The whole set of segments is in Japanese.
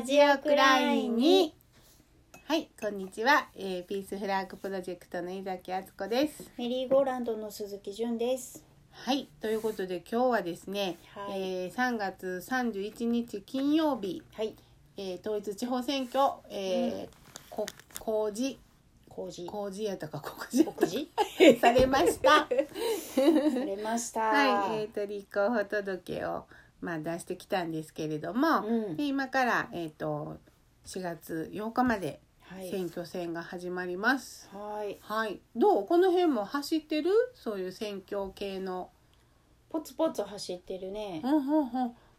ラジオクラインにはいこんにちは、えー、ピースフラッグプロジェクトの井崎敦子ですメリーゴーランドの鈴木純です。はいということで今日はですね、はいえー、3月31日金曜日、はい。えー、統一地方選挙、えーこ公示工事。公示やったか告示告示？されました されました。はい、えー、と立候補届をまあ出してきたんですけれども、うんで今からえっ、と4月8日まではい。選挙戦が始まります。はい。はい、どう？この辺も走ってる？そういう選挙系の。ポツポツ走ってるねう。んうんうん。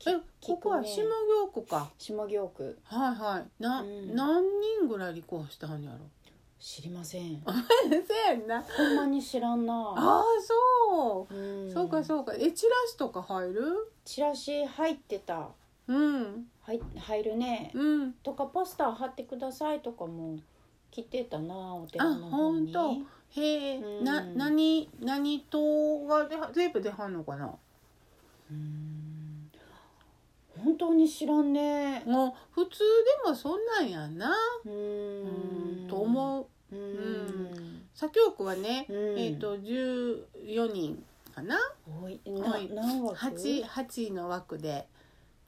え、ここは下京区か。下京区。はいはい。な、うん何人ぐらい立候補したんやろ？知りません。そうやんな。ほんまに知らんな。ああそう。うんそうかそうか。えチラシとか入る？チラシ入ってた。うんはい、入るね。うん。とかポスター貼ってくださいとかも来てたなおあ寺の方に。本当。へえ、うんな何何党がで全部出はんのかな？うん本当に知らんね。もう普通でもそんなんやんな。ううんん。と思う。ううんん。左京区はね、うんえっ、と十四人かな。多い。な、はい何枠？八八の枠で。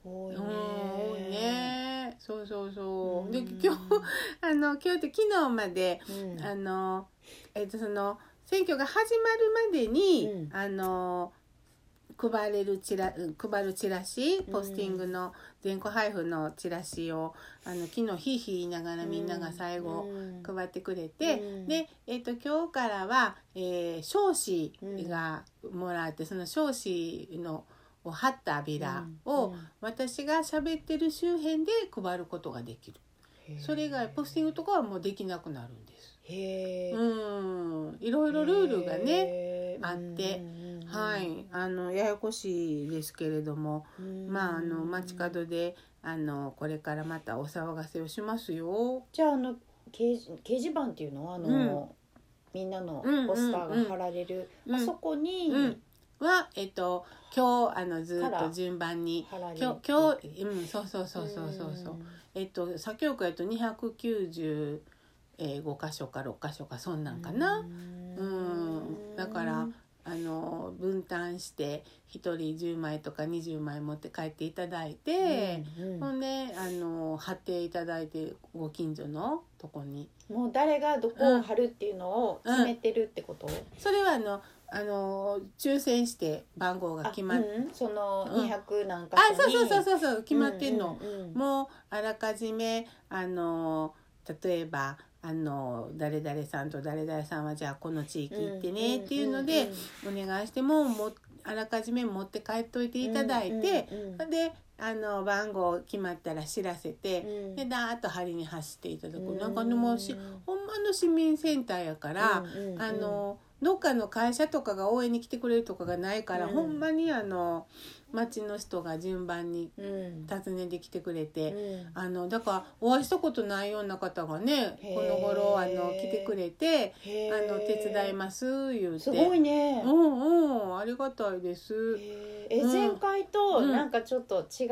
多いね。うん多いね。そうそうそう。でうん今日 あの今日って昨日までうん。あのえっ、とその選挙が始まるまでに、うんあの配れるチラうん配るチラシポスティングの全個配布のチラシをあの昨日ひいひい言いながらみんなが最後うん。配ってくれて、うん。で、えっと今日からは、えー、少子がもらって、その少子のを貼ったビラを、うん。私が喋ってる周辺で配ることができる。それ以外ポスティングとかはもうできなくなるんです。へえ。うん、いろいろルールがね、あってうんは。い、あのややこしいですけれども、うんまああの街。角であのこれからまたお騒がせをしますよ。じゃああの掲示掲示板っていうのはあの、みんなのうんポスターが貼られる、うんあそこにうんはえっと今日あのずっと順番に。今日今日うんそうそうそうそうそうそう。えっと左京区やと295箇所か6箇所かそんなんかな。うんだからあの分担して1人10枚とか20枚持って帰っていただいて、うんうん。ほんであの貼っていただいてご近所のとこに。もう誰がどこを貼るっていうのを決めてるってこと、それはあのあの抽選して番号が決まっあうんそのうん。200何箇あ所に。そうそうそうそうそう決まってんの、うんうんうん。もうあらかじめあの例えばあの誰々さんと誰々さんはじゃあこの地域行ってねっていうのでお願いしてももうあらかじめ持って帰っといていただいて、であの番号決まったら知らせて、うん。でダーッと針に走っていただく、うん。なんかでもしほんまの市民センターやから、うんうんうん。あのどっかの会社とかが応援に来てくれるとかがないから、うん。ほんまにあの町の人が順番にうん。訪ねてきてくれて。うん。あのだからお会いしたことないような方がねこの頃あの来てくれて「へあのー手伝います」言うて。すごいね。う、んうんありがたいです。えうん。前回とうん。なんかちょっと違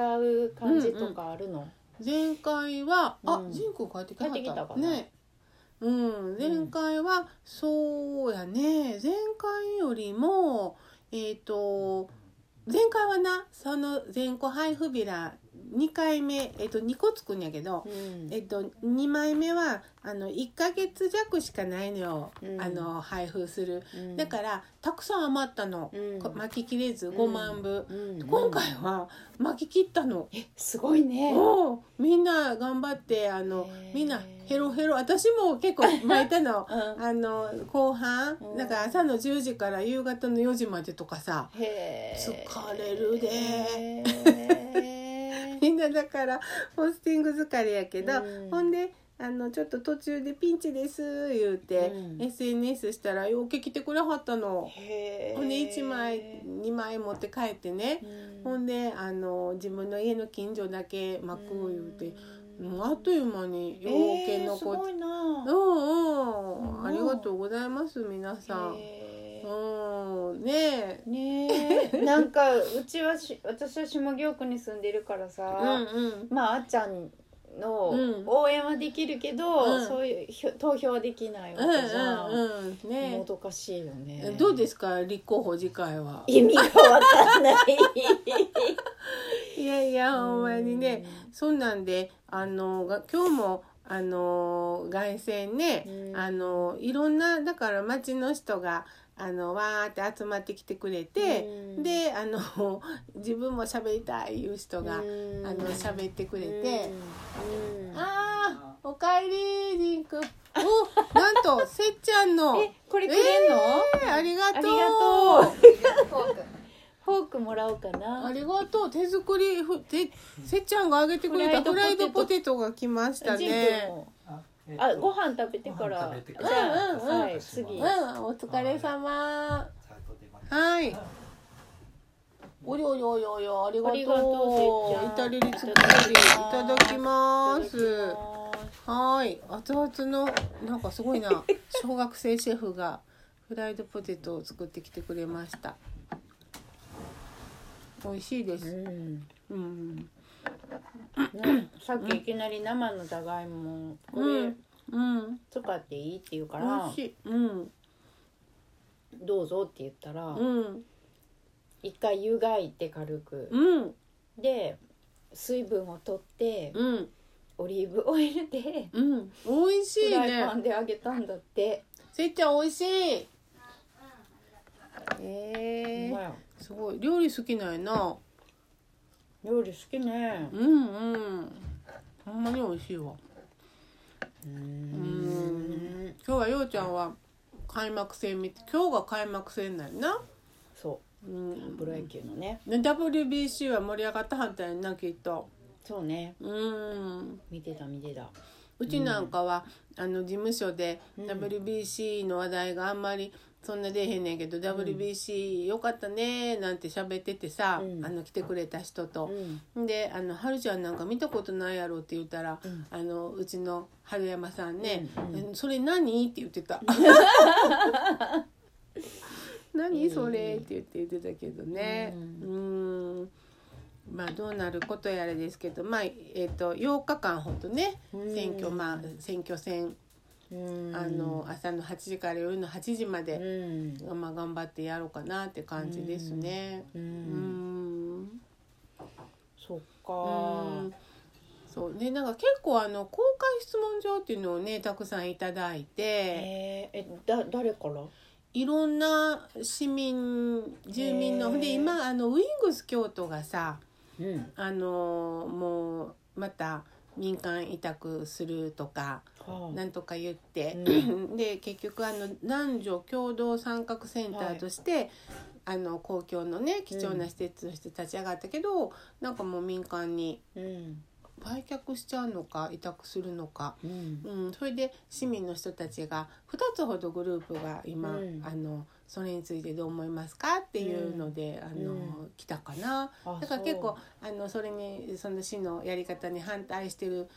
う感じとかあるの、前回はあうん。ジンク帰ってきた。ねうん。前回はそうやね。前回よりもえっ、と前回はなその全個配布ビラ2回目えっ、と2個つくんやけど、うん。えっと、2枚目はあの1ヶ月弱しかないのよ、うん。あの配布する。うん。だからたくさん余ったの、巻ききれず5万部、うん。今回は巻き切ったの、えすごいね。みんな頑張ってあのみんなヘロヘロ。私も結構 巻いたの。うんあの後半。うん。だから朝の10時から夕方の4時までとかさ。疲れるで。みんなだからポスティング疲れやけど、うん。ほんであのちょっと途中でピンチです言うて、うん。SNS したらようけ来てくれはったの。ほんで1枚2枚持って帰ってね、うん。ほんであの自分の家の近所だけ巻く言うて、うんもうあっという間にようけえー、す残って、ごいな。うんうん、うん。ありがとうございます皆さん。へー。うん。ねえ。ねえ。なんかうちはし私は下京区に住んでるからさ、うんうん。まああっちゃんのうん。応援はできるけど、うん。そういう投票はできないわうんけじゃん、うんうんねもどかしいよね。どうですか？立候補次回は。意味がわかんない いやいやほんまにね。そんなんであのが今日もあの凱旋ね、うん。あのいろんなだから町の人があのわーって集まってきてくれて、うん。であの 自分も喋りたいいう人が、うん。あの喋ってくれて、あーおかえりりんくん。おなんとせっちゃんの。えこれくれんの、えーありがとう。ありがとう フォークもらおうかな。ありがとう。手作りふてせっちゃんがあげてくれたフフライドポテトが来ましたね。もあご飯食べてから。じゃあ、うんうんうん。はい次。うん、お疲れ様。はい。おりおりおりおりありがとう。イタリリ作りいただきます。はい、熱々のなんかすごいな。小学生シェフがフライドポテトを作ってきてくれました。美味しいでうす。ん。うん、ね、さっきいきなり生のじゃがいもこれ使っていいって言うか美ら味しい。うん、どうぞって言ったらうん、一回湯がいて軽く。うん、で水分を取ってうん、オリーブオイルでうん、美味しいフライパね。ンで揚げたんだって。せっちゃん美味しい。ほえー、んまやすごい料理好きなんやな。料理好きねうんうん。ほんまに美味しいわ。ううん今日はようちゃんは開幕戦見て、今日が開幕戦なんやな。そうんう。プロ野球のねね WBC は盛り上がったはったんやなきっと。そうねうん。見てた見てたうちなんかは、あの事務所でうん WBC の話題があんまりそんな出えへんねんけど、WBC よかったねなんて喋っててさ、うん。あの来てくれた人と。う。ん。で「あの春ちゃんなんか見たことないやろ」って言ったら、うん。あのうちの春山さんね「うんうん。えそれ何?」って言ってた。何それ？って言って言ってたけどね。ううん。まあどうなることやらですけどまあえっ、と8日間ほどねうん。選挙まあ選挙戦うんあの朝の8時から夜の8時まうで、んまあ頑張ってやろうかなって感じですね。ううん。んそっうかん。そう。でなんか結構あの公開質問状っていうのをねたくさんいただいて。えーえだ誰から？いろんな市民住民の。へー。で今あのウイングス京都がさうん。あのもうまた民間委託するとかはあ。なんとか言って、う で結局あの男女共同参画センターとして、あの公共のね貴重な施設として立ち上がったけど、なんかもう民間にうん。売却しちゃうのか委託するのか、うん。うん、それで市民の人たちが2つほどグループが今、うん。あのそれについてどう思いますかっていうので、あのうん。来たかな。あだから結構あのそれにその市のやり方に反対してる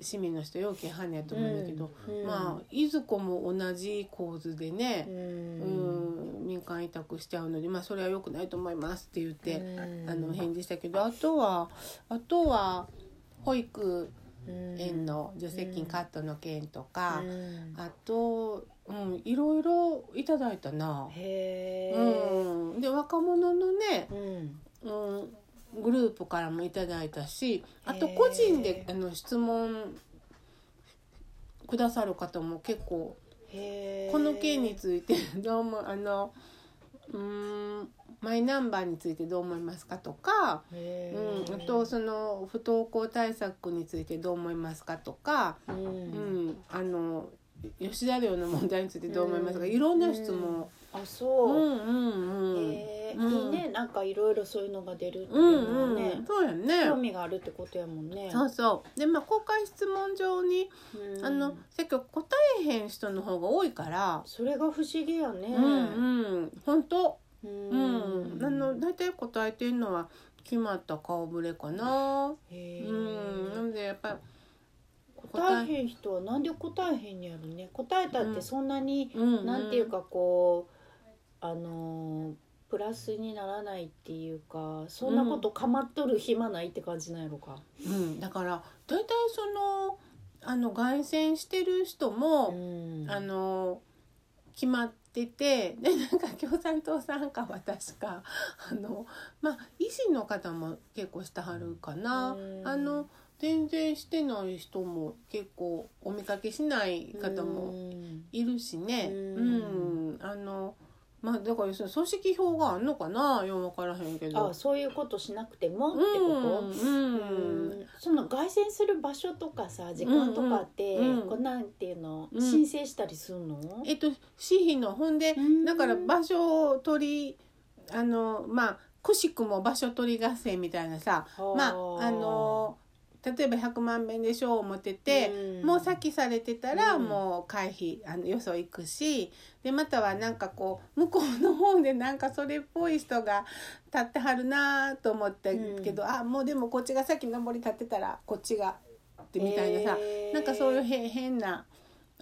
市民の人要件反やと思うんだけど、うん。まあいずこも同じ構図でねう、うんん民間委託しちゃうのでまあそれは良くないと思いますって言って、うん。あの返事したけどあとはあとは保育園の助成金カットの件とか、うん。あと、うん、いろいろいただいたな。へえ。うん、で若者のね、うん。うん、グループからもいただいたしあと個人であの質問くださる方も結構この件について どうもあのうーんマイナンバーについてどう思いますかとか、へうん、えあとその不登校対策についてどう思いますかとか、ううんん、あの吉田寮の問題についてどう思いますか、うんいろんな質問。あうそう、んうんうん。へえうんいいねなんかいろいろそういうのが出るってういうのはんねうん、、そうやね。興味があるってことやもんねそうそう。でまあ公開質問状に、うんあの結局答えへん人の方が多いから。それが不思議やねうんうん本当。ううん。あの大体答えてるのは決まった顔ぶれかな。うん。なのでやっぱり答えへん人はなんで答えへんやろね答えたってそんなに、うんなんていうかこうあのープラスにならないっていうかそんなこと構っとる暇ないって感じなんやろか。うん、だから大体そのあの凱旋してる人も、うんあの決まっててでなんか共産党参加は確かあのまあ維新の方も結構してはるかな。うんあの全然してない人も結構お見かけしない方もうんいるしね。ううんん、あのまあだからその組織票があんのかな？よう分からへんけど。あそういうことしなくてもってうんこと、うん。うん。その凱旋する場所とかさ時間とかって、うんうんこうなんていうの、うん申請したりするの、えっと私費のほんでうん。だから場所を取りあのまあくしくも場所取り合戦みたいなさまああの例えば100万遍で賞を持ってて、うん。もう先されてたらうん。もう回避あのよそ行くしでまたはなんかこう向こうの方でなんかそれっぽい人が立ってはるなと思ったけど、あもうでもこっちが先上り立ってたらこっちがってみたいなさ、へー。なんかそういうへ変な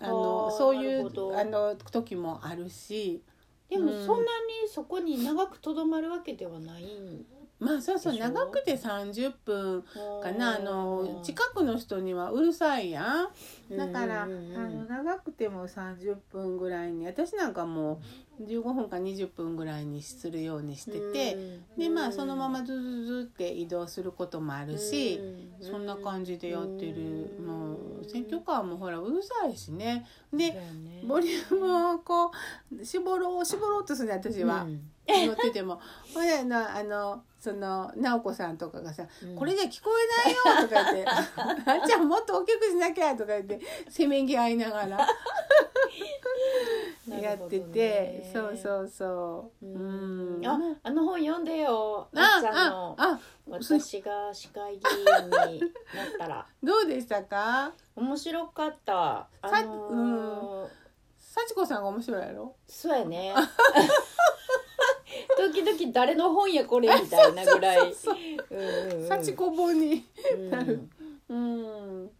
あのそういうあの時もあるし。でもうん。そんなにそこに長くとどまるわけではないんまあそうそう長くて30分かな。あの近くの人にはうるさいやん。だから、うんうん。うんあの長くても30分ぐらいに私なんかもう15分か20分ぐらいにするようにしてて、でまあそのままズズズって移動することもあるし、そんな感じでやってる、もう選挙カーもほらうるさいしね。でボリュームをこう絞ろう絞ろうとするね私は、乗っててもほらなあのその直子さんとかがさ「これじゃ聞こえないよ」とか言って「あんちゃんもっと大きくしなきゃ」とか言ってせめぎ合いながら やってて、そうそうそう。うん。ああの本読んでよああっちゃんあの。あ私が市会議員になったら。どうでしたか？面白かった。あさのー幸子さんが面白いやろ？そうやね 時々誰の本やこれ？みたいなぐらい。幸子本に。うん。なるうん。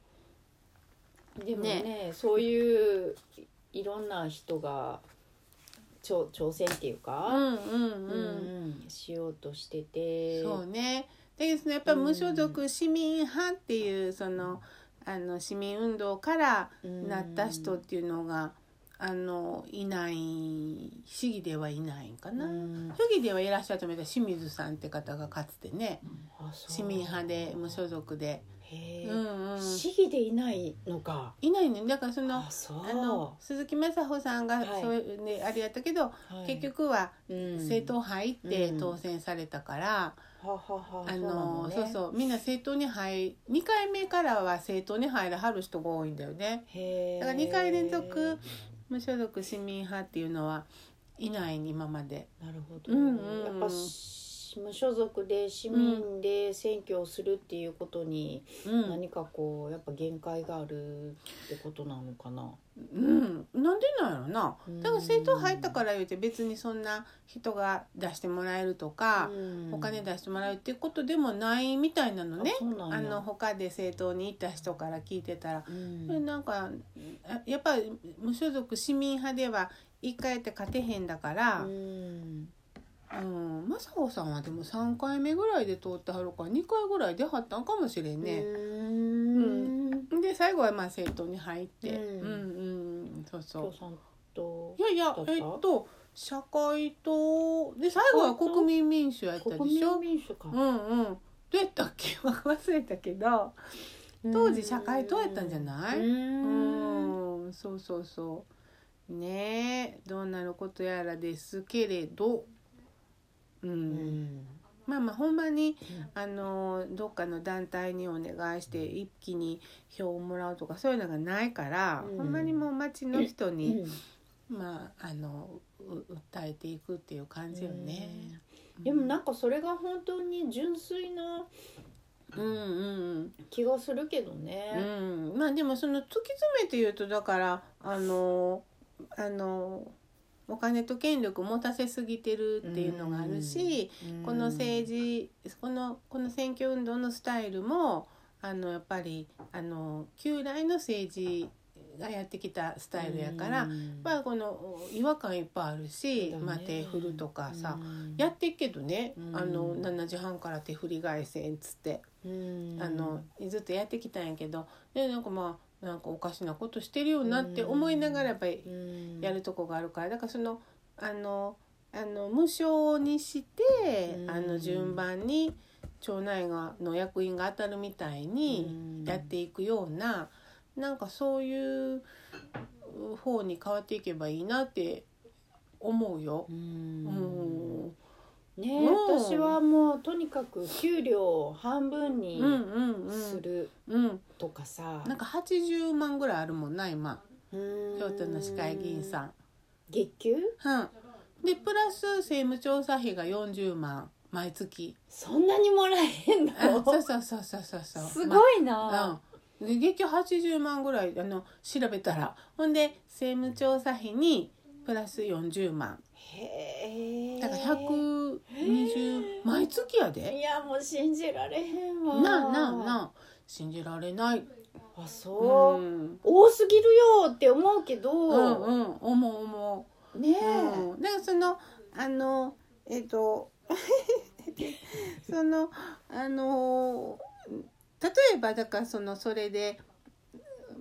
でもねそういういろんな人が挑挑戦っていううか、んうん。うんうんしようとしてて。そうね。でそのやっぱり無所属市民派っていうそのあの市民運動からなった人っていうのが、あのいない市議ではいないんかな。うん。府議ではいらっしゃったみたい清水さんって方がかつてね。う市民派で無所属で、うんうん、市議でいないのか。いないね。だからそのあの鈴木雅穂さんがはい。そういう、ねあれやったけど、はい。結局はうん。政党入ってうん当選されたから。はははあそうね。そうそう。みんな政党に入2回目からは政党に入らはる人が多いんだよね。だから2回連続無所属市民派っていうのはいない今まで。なるほど、うんうんうん。やっぱし無所属で市民で選挙をするっていうことにうん、何かこうやっぱ限界があるってことなのかな？うん、なんでなんやろな。うん。だから政党入ったから言うて別にそんな人が出してもらえるとか、うん。お金出してもらうっていうことでもないみたいなのね。ああの他で政党に行った人から聞いてたら。うん。でなんかあやっぱり無所属市民派では一回やって勝てへんだから、ううん。ん雅穂さんはでも3回目ぐらいで通ってはるから2回ぐらい出はったんかもしれんね。うん。で最後はまあ政党に入って、うん。うんうん。そうそう。いやいやえっと社会党。で最後は国民民主やったで国しょ？民民主か。うんうん。どうやったっけ？忘れたけど。当時社会党やったんじゃない？うん。うん。そうそうそう。ねえ。どうなることやらですけれどうん、うん。まあまあほんまにあのどっかの団体にお願いして一気に票をもらうとかそういうのがないから、うん。ほんまにもう町の人に、うん。まああのう訴えていくっていう感じよね。でもなんかそれが本当に純粋なうんうん気がするけどうね。ん、うん、まあでもその突き詰めて言うとだからあのあのお金と権力持たせすぎてるっていうのがあるし、この政治このこの選挙運動のスタイルもあのやっぱりあの旧来の政治がやってきたスタイルやから、うん。やっぱりこの違和感いっぱいあるし、まあ、手振るとかさ、うん。やってっけどね、うん。あの7時半から手振り返せんっつって、うん。あのずっとやってきたんやけど。でなんかまあなんかおかしなことしてるよなって思いながらやっぱりうん。やるとこがあるから。だからそのあのあの無償にして、うん。あの順番に町内がの役員が当たるみたいにやっていくような、なんかそういう方に変わっていけばいいなって思うよ。ううんんねうん。私はもうとにかく給料を半分にうんうんするうん。うんとかさ、なんか80万ぐらいあるもんな今。うん。京都の市会議員さん。月給？うん、でプラス政務調査費が40万。毎月。そんなにもらえんの？あそうそうそうそうそうそう。すごいまあな、うん、で月給80万ぐらいあの調べたら。ほんで政務調査費にプラス40万。へえだから120毎月やいでやもう信じられへんわ。なあなあなあ。信じられない。あそう、うん。多すぎるよって思うけど、うんうん思う思ねう、うん、だからそのあのえっ、と そのあの例えばだからそのそれで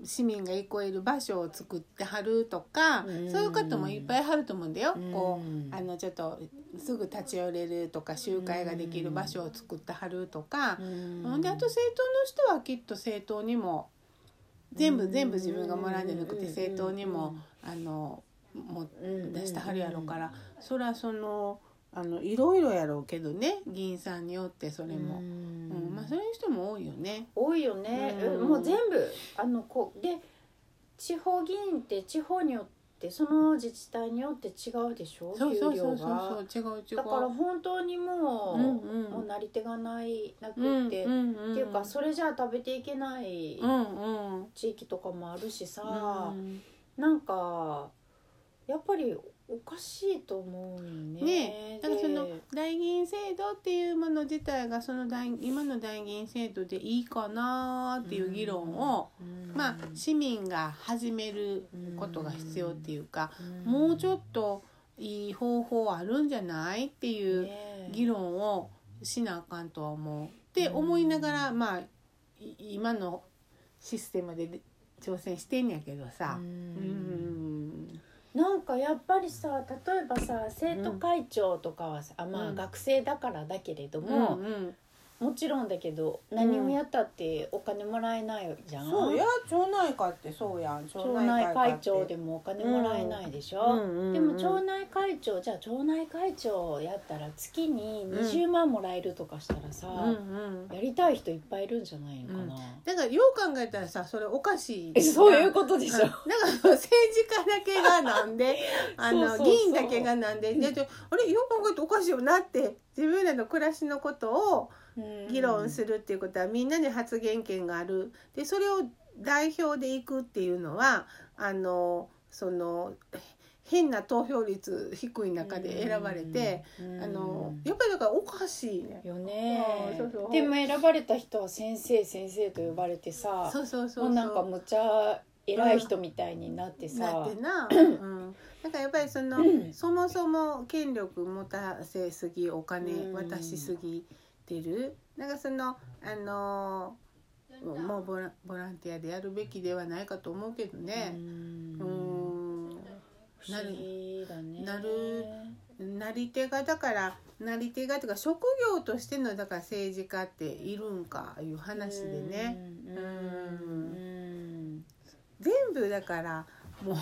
市民が憩える場所を作ってはるとか、うん。そういう方もいっぱいはると思うんだよ。うん。こうあのちょっとすぐ立ち寄れるとか集会ができる場所を作ってはるとか。う、ん。であと政党の人はきっと政党にも全部全部自分がもらうんじゃなくて政党にもあのもうん。出してはるやろから。それはそのあのいろいろやろうけどね。議員さんによってそれも、ううん。んまあ、そういう人も多いよね。多いよね、うん。もう全部あのこうで地方議員って地方によってその自治体によって違うでしょ？そうそうそう給料がそう違う違う。だから本当にもう,、うんうん。もうなり手がないなくうんって、うんうん、っていうかそれじゃあ食べていけないうんうん。地域とかもあるしさ、うん。なんかやっぱりおかしいと思うよね。ねだからそので代議員制度っていうもの自体がその代今の代議員制度でいいかなっていう議論を、うん。まあ市民が始めることが必要っていうか、うん。もうちょっといい方法あるんじゃないっていうね議論をしなあかんとは思う。って思いながらまあい今のシステムで挑戦してんやけどさ。うんなんかやっぱりさ例えばさ生徒会長とかはさ、あまあうん学生だからだけれどうんも、うんもちろんだけど何をやったってお金もらえないじゃん、そうや町内会ってそうやん。町町内会長でもお金もらえないでしょ、うんうんでも町内会長じゃあ町内会長やったら月に20万もらえるとかしたらさ、うんうん。やりたい人いっぱいいるんじゃないのかな、だからよう考えたらさそれおかしいえそういうことでしょ、だから政治家だけがなんで あの議員だけがなんで。あれよく考えておかしいよなって自分らの暮らしのことを議論するっていうことはみんなに発言権がある。でそれを代表でいくっていうのはあのその変な投票率低い中で選ばれて、うん。あのやっぱりだからおかしいね。よね。でも選ばれた人は先生先生と呼ばれてさそうそうそうもうなんかむちゃ偉い人みたいになってさ、なってな、うん、だからやっぱりその、うん。そもそも権力持たせすぎお金うん渡しすぎてる？なんかそのあのもうボラボランティアでやるべきではないかと思うけどうね、ん。うん、不思議だね。なるなり手がだからなり手がというか職業としてのだから政治家っているんかいう話でね。うん。うん。全部だからもう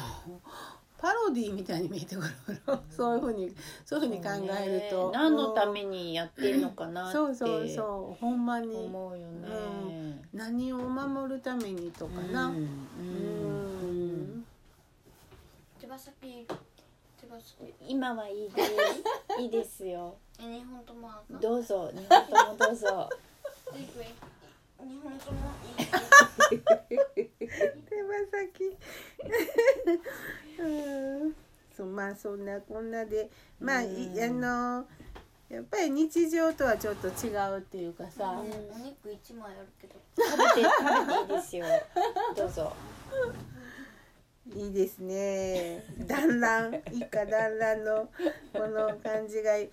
パロディみたいに見えてくるの。そういうふうにそういうふうに考えると、ね。何のためにやってんのかなって。そうそうそう。ほんまに。思うよね、何を守るためにとかな。うん。うん。手羽先。手羽先。今はいいです いいですよ。え日本ともどうぞ 日本ともどうぞ。日本ともいい？手羽先うん。そうまあそんなこんなでまあいあのやっぱり日常とはちょっと違うっていうかさ、お肉一枚あるけど。食べて食べていいですよ。どうぞ。いいですね。団らん一家団らんのこの感じがね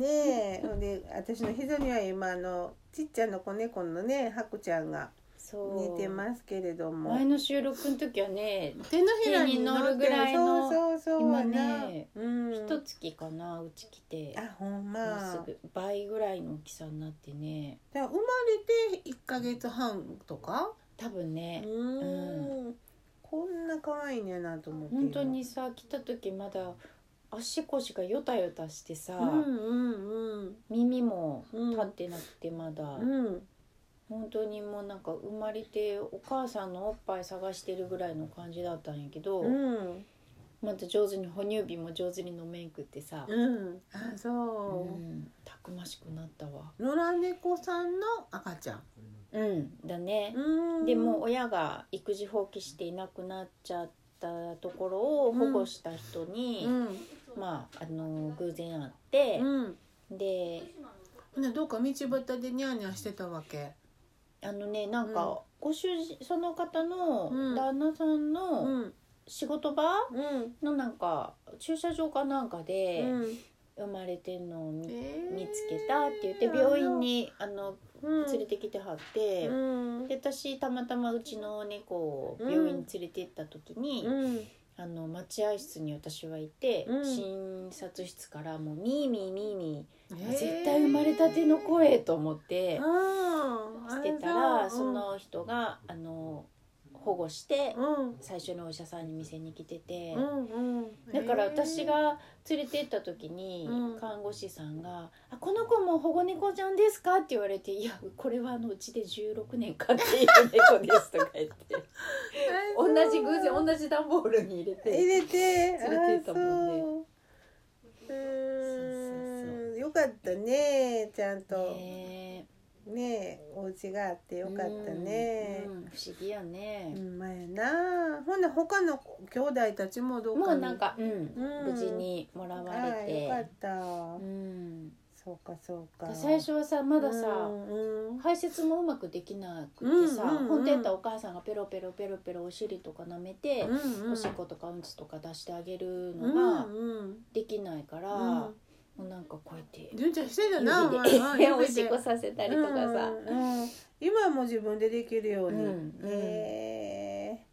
え。ほんで私の膝には今あのちっちゃな子猫のねハクちゃんがそう。似てますけれども。前の収録の時はね手のひらに乗るぐらいのそうそうそう今ねうん。一月かなうち来て。あほんもうますぐ倍ぐらいの大きさになってね。生まれて1ヶ月半とか？多分ね。うん。こんな可愛いねんなと思って本当にさ来た時まだ足腰がよたよたしてさ、うんうん耳もうん。立ってなくてまだ、うんうん本当にもうなんか生まれてお母さんのおっぱい探してるぐらいの感じだったんやけど、うん。また上手に哺乳瓶も上手に飲めんくってさ、うん。あそう。う、ん。たくましくなったわ。野良猫さんの赤ちゃん。うん。だね、うん。でも親が育児放棄していなくなっちゃったところを保護した人に、うん。まああの偶然会って、うん。でねどうか道端でニャーニャーしてたわけあのねなんうん。か、ご主人その方のうん。旦那さんうのん。仕事場うん。のなんか駐車場かなんかでうん。生まれてんのを見,、えー。見つけたって言って病院にあのうん。連れてきてはって、うん。で私たまたまうちの猫を病院に連れて行った時に、うんあの待合室に私はいて、うん。診察室からもうミーミーミーミー、えー。絶対生まれたての声と思ってあー。してたらその人があの保護してうん。最初のお医者さんに店に来てて。だから私が連れて行った時にうん。看護師さんが「あこの子も保護猫ちゃんですか?」って言われて「いやこれはあのうちで16年飼っている猫です」とか言って。同じ偶然同じ段ボールに入れ入てれて。連れて行ったもんねう。よかったねちゃんと。ねねお家があってよかったね。うんうん不思議やね。う、んまやな。ほんな他の兄弟たちもどうかにもうなんか、うんうん。無事にもらわああれよかってた。うん、そうかそうか。最初はさまださ、うんうん。排泄もうまくできなくてさ、うんうんうん。本当やったらお母さんがペロペロペロペロお尻とか舐めて、うんうん。おしっことかうんちとか出してあげるうんのがうん。できないから、うんもうなんかこうやって純ちゃんしてたな指まあで。まあおしっこさせたりとかさ、うん。うん今はもう自分でできるように、うんうん。へえ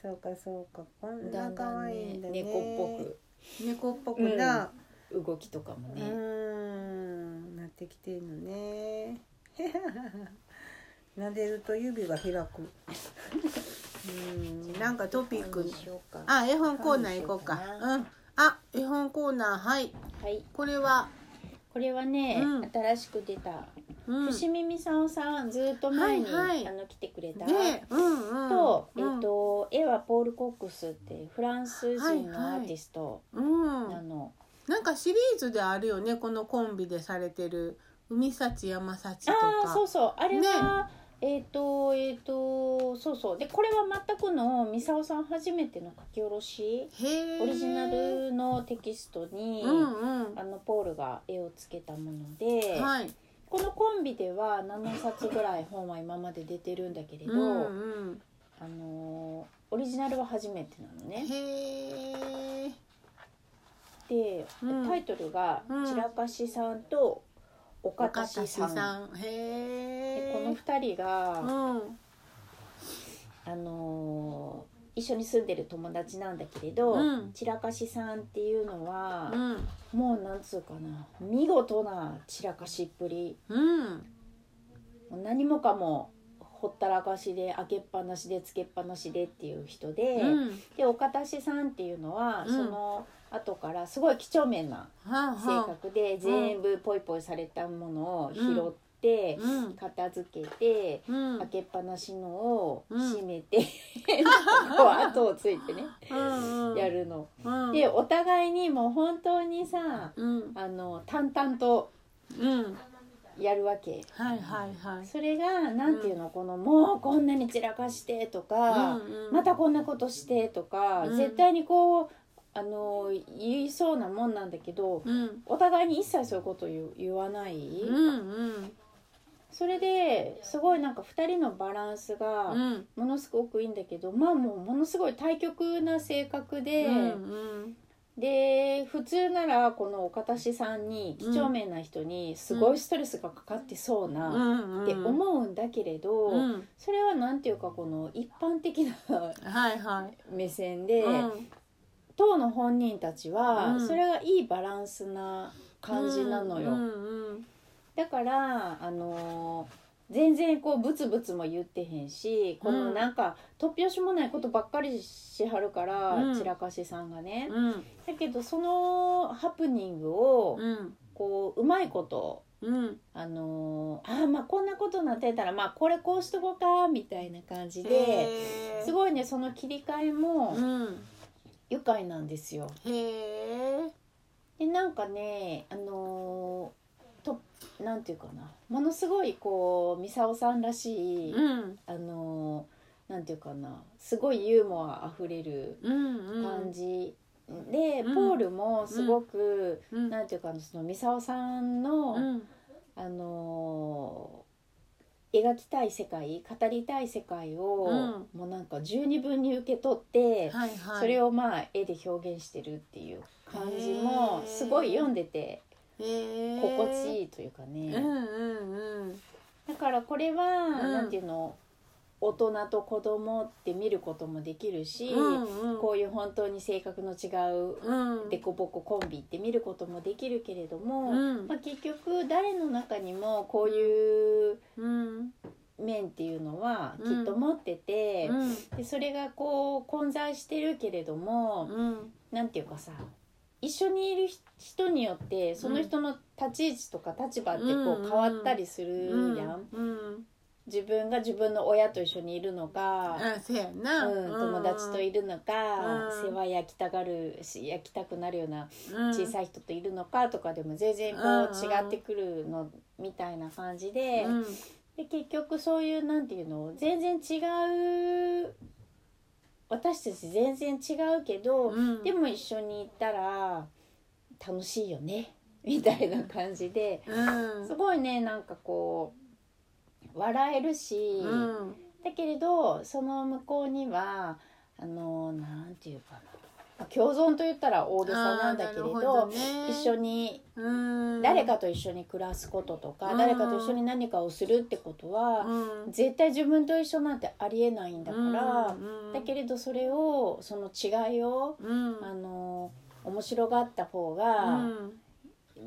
そうかそうかこんだなん可愛いんだね。ね猫っぽく。猫っぽくな。動きとかもうね、ん。なってきてんのね。撫でると指が開く。うん。なんかトピック。何にしようか。あ絵本コーナー行こうか。うんあ絵本コーナー。はい。はい。これは？これはね、うん。新しく出た。うん。伏見さんさんずっと前に、はいはい。あの来てくれた、で、うんうん、と、うん。えっ、と絵はポール・コックスってフランス人のはいはいアーティストうん、なの、なんかシリーズであるよねこのコンビでされてる。海幸山幸とか。ああそうそう。あれは、えっ、とえっ、とそうそう。でこれは全くのミサオさん初めての書き下ろし。オリジナルのテキストに、うんうん。あのポールが絵をつけたもので、はい。このコンビでは7冊ぐらい本は今まで出てるんだけれど、うんうん。あのオリジナルは初めてなのね。で、うん。タイトルがうん「散らかしさんと岡田しさん」さん。へこの2人が、うん。あのー一緒に住んでる友達なんだけれど、うん。散らかしさんっていうのはう、ん。もうなんつうかな見事な散らかしっぷり。うん。何もかもほったらかしで開けっぱなしでつけっぱなしでっていう人で、うん。で岡田さんっていうのは、うん。その後からすごい几帳面な性格で全部ポイポイされたものを拾って、うん。片付けて、うん。開けっぱなしのをうん。閉めて、こう後をついてね、うんうん。やるの。うん。でお互いにもう本当にさうん。あの淡々とうん。やるわけ。はいはいはい。それがなんていうの、このもうこんなに散らかしてとか、うんうん。またこんなことしてとか、うん。絶対にこうあの言いそうなもんなんだけどうん。お互いに一切そういうこと言う言わない、うんうんそれですごいなんか2人のバランスがうん。ものすごくいいんだけどまあもうものすごい対極な性格で、うんで普通ならこの岡田氏さんに几帳面な人にすごいストレスがかかってそうな、うん。って思うんだけれど、うん。それはなんていうかこの一般的なはいはい。目線で、うん当の本人たちはうん。それがいいバランスな感じなのよ。だからあのー全然こうブツブツも言ってへんしこのなんか突拍子もないことばっかりしはるから、うん。散らかしさんがね。うん。だけどそのハプニングをうん。こううまいことうん。あのーあーまあこんなことなってたらまあこれこうしとこうかみたいな感じですごいねその切り替えもうん愉快なんですよ。へえでなんかねあのーとなんていうかな。ものすごいこうミサオさんらしい、うん。あのーなんていうかな。すごいユーモアあふれるうんうん。感じ、で、うん。ポールもすごく、うん。なんていうかなそのミサオさんの、うん。あのー描きたい世界語りたい世界を、うもうなんか十二分に受け取って、はいはい。それをまあ絵で表現してるっていう感じもすごい読んでて心地いいというかね、うんうんうん。だからこれは、ん。なんていうの大人と子供って見ることもできるし、うんうん。こういう本当に性格の違ううん。デコボココンビって見ることもできるけれども、うん。まあ、結局誰の中にもこういううん。面っていうのはうん。きっと持ってて、うん。でそれがこう混在してるけれども、うん。なんていうかさ一緒にいる人によってその人の立ち位置とか立場ってこうん。う変わったりするうん。やん、うん自分が自分の親と一緒にいるのか、うやな。うん、友達といるのか、うん。世話焼きたがるし焼きたくなるようなうん。小さい人といるのかとかでも全然こう違ってくるのみたいな感じで,、うん。で結局そういうなんていうの全然違う私たち全然違うけど、うん。でも一緒に行ったら楽しいよねみたいな感じでうん。すごいねなんかこう笑えるし、うん。だけれどその向こうにはあのなんていうかな。まあ共存と言ったら大げさなんだけれどね。一緒にうん。誰かと一緒に暮らすこととか、うん。誰かと一緒に何かをするってことは、うん。絶対自分と一緒なんてありえないんだから、うん。だけれどそれをその違いを、うん。あの面白がった方うが、ん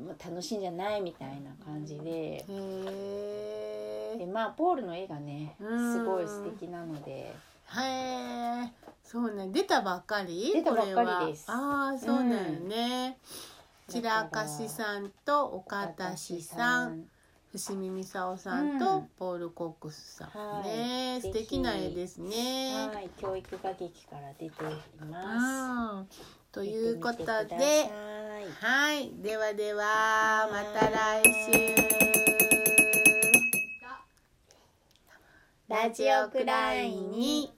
まあ楽しいんじゃないみたいな感じで。へでまあポールの絵がねうん。すごい素敵なので、えへえそうね。出たばっかり？出たばっかりです。ああそうなんよね、うん。散らかしさんと岡田氏さん伏見美沙夫さんとうん。ポール・コックスさん、はいね素ぜひ敵な絵ですね。はい教育画劇から出ていまうんということではいではではまた来週。ラジオくらいに